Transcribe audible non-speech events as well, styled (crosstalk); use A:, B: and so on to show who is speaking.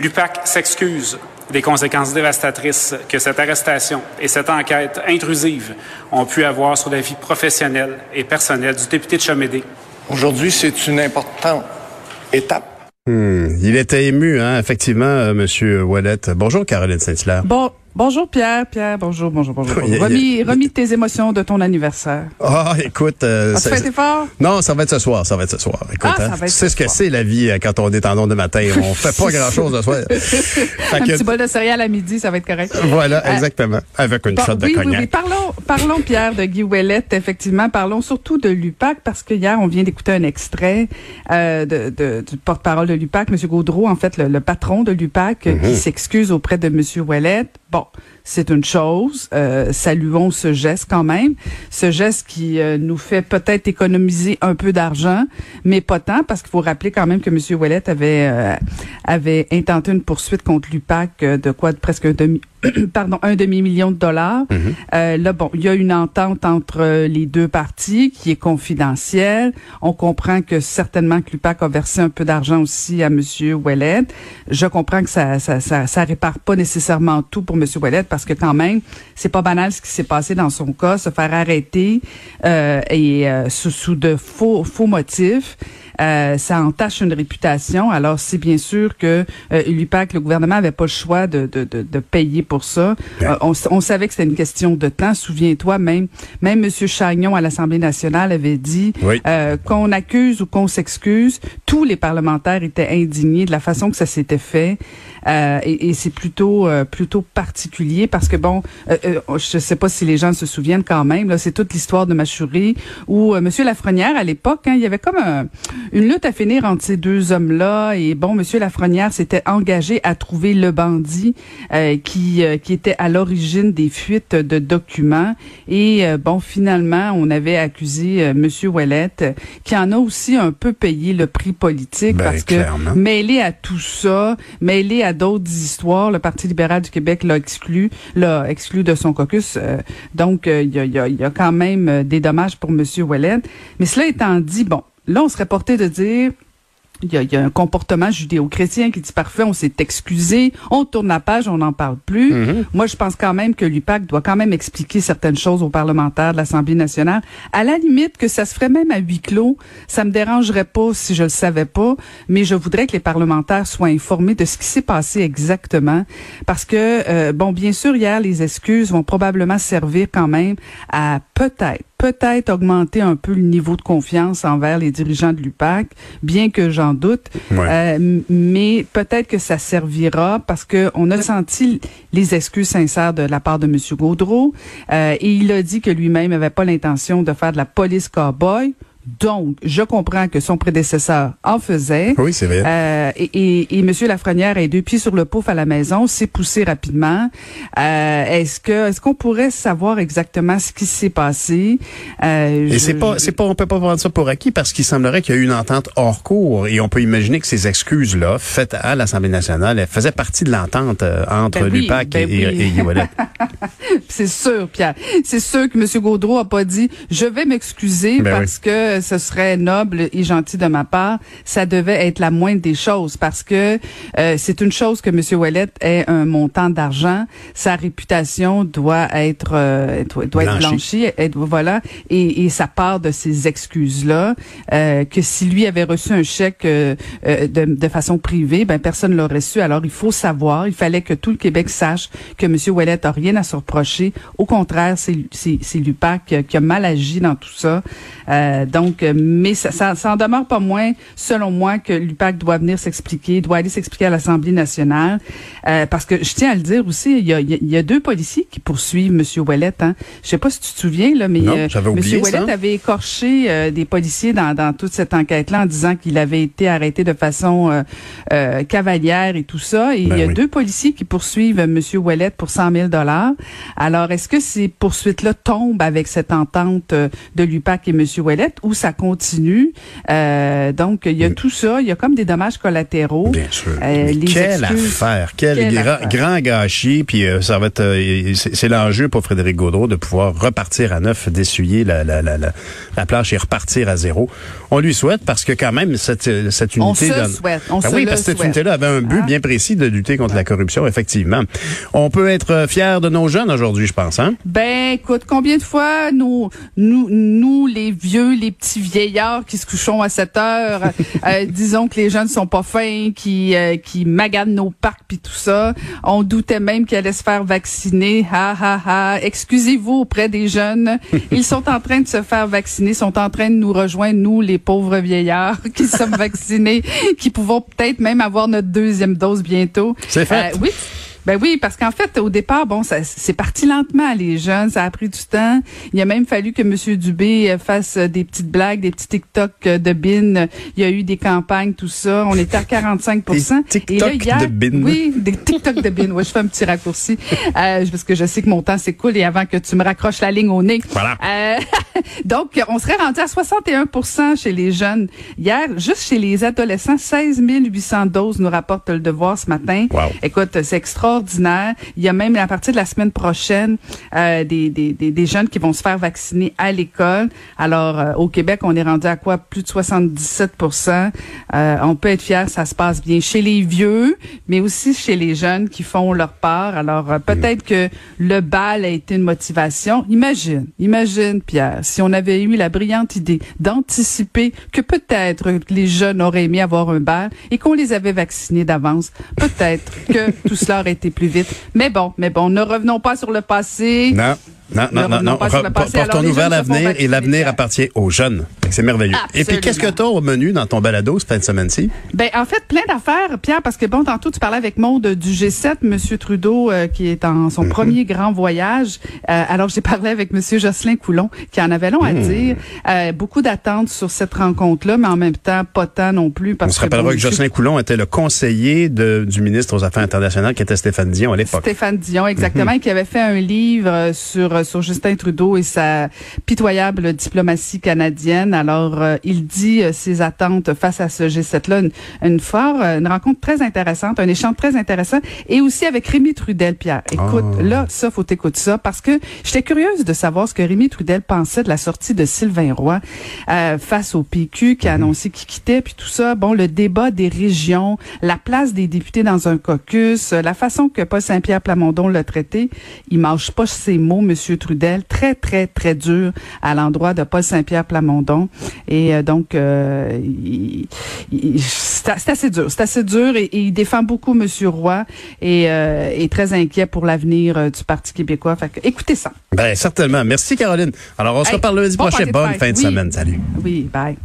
A: L'UPAC s'excuse des conséquences dévastatrices que cette arrestation et cette enquête intrusive ont pu avoir sur la vie professionnelle et personnelle du député de Chamédé.
B: Aujourd'hui, c'est une importante étape.
C: Hmm, il était ému, hein, effectivement, euh, Monsieur Wallet. Bonjour, Caroline Saint-Hilaire.
D: Bon, Bonjour Pierre, Pierre, bonjour, bonjour, bonjour. Remis, remis tes émotions de ton anniversaire.
C: Ah, écoute.
D: Euh, As-tu fait fort?
C: Non, ça va être ce soir, ça va être ce soir. Écoute,
D: ah,
C: hein, tu sais ce que c'est la vie euh, quand on est en de matin. On (laughs) fait pas grand-chose le soir.
D: Un petit bol de céréales à midi, ça va être correct.
C: Voilà, euh, exactement. Avec une shot de
D: oui,
C: cognac.
D: Oui, oui. Parlons, parlons, Pierre, de Guy Ouellette, effectivement. Parlons surtout de l'UPAC, parce que hier, on vient d'écouter un extrait euh, de, de, du porte-parole de l'UPAC, M. Gaudreau, en fait, le, patron de l'UPAC, qui mhm. s'excuse auprès de M. Ouellette. Bon, c'est une chose. Euh, saluons ce geste quand même. Ce geste qui euh, nous fait peut-être économiser un peu d'argent, mais pas tant, parce qu'il faut rappeler quand même que M. Ouellet avait, euh, avait intenté une poursuite contre l'UPAC de quoi? De presque un demi, (coughs) pardon, un demi-million de dollars. Mhm. euh, là, bon, il y a une entente entre les deux parties qui est confidentielle. On comprend que certainement que l'UPAC a versé un peu d'argent aussi à M. Ouellet. Je comprends que ça, ça, ça, ça, répare pas nécessairement tout pour M. Ouellet parce que quand même, c'est pas banal ce qui s'est passé dans son cas, se faire arrêter euh, et euh, sous, sous de faux, faux motifs. Euh, ça entache une réputation. Alors, c'est bien sûr que euh, l'UPAC, le gouvernement avait pas le choix de, de, de, de payer pour ça. Euh, on, on, savait que c'était une question de temps. Souviens-toi, même même M. Chagnon à l'Assemblée nationale avait dit euh, qu'on accuse ou qu'on s'excuse. Tous les parlementaires étaient indignés de la façon que ça s'était fait. Euh, et, et c'est plutôt plutôt particulier parce que bon, euh, je sais pas si les gens se souviennent quand même. Là, c'est toute l'histoire de Machourie où Monsieur Lafrenière à l'époque, hein, il y avait comme un, une lutte à finir entre ces deux hommes-là. Et bon, Monsieur Lafrenière s'était engagé à trouver le bandit euh, qui euh, qui était à l'origine des fuites de documents. Et euh, bon, finalement, on avait accusé Monsieur Ouellette, qui en a aussi un peu payé le prix politique
C: ben,
D: parce que mêlé à tout ça, mêlé à d'autres histoires, le Parti libéral du Québec l'a exclu, l'a exclu de son caucus. donc, il y a, y, a, y a quand même des dommages pour Monsieur Ouellette. Mais cela étant dit, bon, Là, on serait porté de dire il y, a, un comportement judéo-chrétien qui dit parfait, on s'est excusé, on tourne la page, on n'en parle plus. Mm-hmm. Moi, je pense quand même que l'UPAC doit quand même expliquer certaines choses aux parlementaires de l'Assemblée nationale. À la limite, que ça se ferait même à huis clos, ça me dérangerait pas si je le savais pas, mais je voudrais que les parlementaires soient informés de ce qui s'est passé exactement, parce que euh, bon, bien sûr, hier, les excuses vont probablement servir quand même à peut-être peut-être augmenter un peu le niveau de confiance envers les dirigeants de l'UPAC, bien que j'en doute. Euh, mais peut-être que ça servira parce que on a senti les excuses sincères de la part de M. Gaudreau euh, et il a dit que lui-même n'avait pas l'intention de faire de la police cowboy. Donc, je comprends que son prédécesseur en faisait.
C: Oui, c'est vrai.
D: Euh, et, et, et M. Lafrenière est deux pieds sur le pouf à la maison, s'est poussé rapidement. Euh, est-ce que est-ce qu'on pourrait savoir exactement ce qui s'est passé?
C: Euh, Et c'est pas c'est pas on peut pas prendre ça pour acquis parce qu'il semblerait qu'il y a eu une entente hors cours et on peut imaginer que ces excuses là faites à l'Assemblée nationale elles faisaient partie de l'entente euh, entre ben l'UPAC ben et, oui. (laughs)
D: c'est sûr, Pierre. C'est sûr que M. Gaudreau a pas dit je vais m'excuser ben parce que ce serait noble et gentil de ma part, ça devait être la moindre des choses parce que euh, c'est une chose que M. Ouellet ait un montant d'argent, sa réputation doit être euh, doit, être blanchie, voilà, et, et ça part de ces excuses là euh, que si lui avait reçu un chèque de, de, façon privée, ben personne l'aurait su. Alors il faut savoir, il fallait que tout le Québec sache que M. Ouellet a rien à se reprocher. Au contraire, c'est c'est l'UPAC qui a mal agi dans tout ça. donc donc, euh, mais ça, ça, en demeure pas moins, selon moi, que l'UPAC doit venir s'expliquer, doit aller s'expliquer à l'Assemblée nationale, euh, parce que je tiens à le dire aussi, il y a, il y a deux policiers qui poursuivent M. Ouellet. Hein. Je sais pas si tu te souviens là, mais
C: euh, M.
D: Ouellet avait écorché des policiers dans, dans toute cette enquête-là en disant qu'il avait été arrêté de façon cavalière et tout ça. Et ben il y a deux policiers qui poursuivent M. Ouellet pour 100 000 dollars. Alors, est-ce que ces poursuites-là tombent avec cette entente de l'UPAC et M. Ouellet ou où ça continue. Euh, donc, il y a mm. tout ça. Il y a comme des dommages collatéraux.
C: Bien sûr. Euh, quelle affaire. Quel grand, gâchis. Puis euh, ça va être... c'est l'enjeu pour Frédéric Gaudreau de pouvoir repartir à neuf, d'essuyer la, la, la, la, planche et repartir à zéro. On lui souhaite parce que quand même, cette, cette unité... On
D: se souhaite. On ben
C: oui, parce que cette unité-là avait un but ah. bien précis de lutter contre la corruption, effectivement. On peut être fier de nos jeunes aujourd'hui, je pense. Hein?
D: Ben, écoute, combien de fois nous, nous, nous, les vieux, les petits vieillards qui se couchons à 7 heures, (laughs) euh, disons que les jeunes sont pas fins, qui, euh, qui maganent nos parcs puis tout ça. On doutait même qu'ils allaient se faire vacciner. Ha, ha, ha. Excusez-vous auprès des jeunes. (laughs) Ils sont en train de se faire vacciner, sont en train de nous rejoindre, nous, les pauvres vieillards (laughs) qui sommes vaccinés, qui pouvons peut-être même avoir notre deuxième dose bientôt.
C: C'est fait.
D: Euh, oui. Ben oui, parce qu'en fait, au départ, bon, ça c'est parti lentement, les jeunes, ça a pris du temps. Il a même fallu que M. Dubé euh, fasse euh, des petites blagues, des petits TikTok euh, de bin. Il y a eu des campagnes, tout ça. On était à 45
C: Et là, hier, de bin.
D: Oui, des TikTok de bin. Ouais, je fais un petit raccourci euh, parce que je sais que mon temps s'écoule et avant que tu me raccroches la ligne au nez.
C: Voilà. Euh, (laughs)
D: donc, on serait rendu à 61% chez les jeunes. Hier, juste chez les adolescents, 16 800 doses, nous rapporte le devoir ce matin.
C: Wow.
D: Écoute, c'est extra Il y a même à partir de la semaine prochaine euh, des, des, des, jeunes qui vont se faire vacciner à l'école. Alors euh, au Québec, on est rendu à quoi? Plus de 77% euh, On peut être fier, ça se passe bien chez les vieux, mais aussi chez les jeunes qui font leur part. Alors euh, peut-être que le bal a été une motivation. Imagine, imagine Pierre, si on avait eu la brillante idée d'anticiper que peut-être les jeunes auraient aimé avoir un bal et qu'on les avait vaccinés d'avance, peut-être que tout cela aurait été plus vite. Mais bon, mais bon, ne revenons pas sur le passé.
C: Non. Non, non, non, non. Portons-nous vers l'avenir et l'avenir appartient aux jeunes. C'est merveilleux. Et puis, qu'est-ce que tu as au menu dans ton balado cette fin de semaine-ci?
D: Ben, en fait, plein d'affaires, Pierre, parce que bon, tantôt, tu parlais avec Maude du G7, Monsieur Trudeau, euh, qui est en son mhm. premier grand voyage. Euh, alors, j'ai parlé avec Monsieur Jocelyn Coulon, qui en avait long à mhm. dire. Euh, beaucoup d'attentes sur cette rencontre-là, mais en même temps, pas tant non plus.
C: Parce On se rappellera que, Jocelyn Coulon était le conseiller de, du ministre aux Affaires internationales, qui était Stéphane Dion à l'époque.
D: Stéphane Dion, exactement, mhm. qui avait fait un livre sur sur Justin Trudeau et sa pitoyable diplomatie canadienne. Alors, euh, il dit euh, ses attentes face à ce G7-là, une, une, euh, une rencontre très intéressante, un échange très intéressant, et aussi avec Rémi Trudel, Pierre. Écoute, ah. là, ça, faut écouter ça, parce que j'étais curieuse de savoir ce que Rémi Trudel pensait de la sortie de Sylvain Roy face au PQ, qui a mhm. annoncé qu'il quittait, puis tout ça. Bon, le débat des régions, la place des députés dans un caucus, la façon que Paul Saint-Pierre Plamondon l'a traité, il mâche pas ses mots, Monsieur Trudel, très, très, très dur à l'endroit de Paul Saint-Pierre Plamondon. Et euh, donc, euh, c'est assez dur. C'est assez dur et, il défend beaucoup Monsieur Roy et euh, est très inquiet pour l'avenir du Parti québécois. Fait que, écoutez ça.
C: Ben certainement. Merci Caroline. Alors on se reparle lundi prochain. Bonne fin de semaine. Salut.
D: Oui, bye.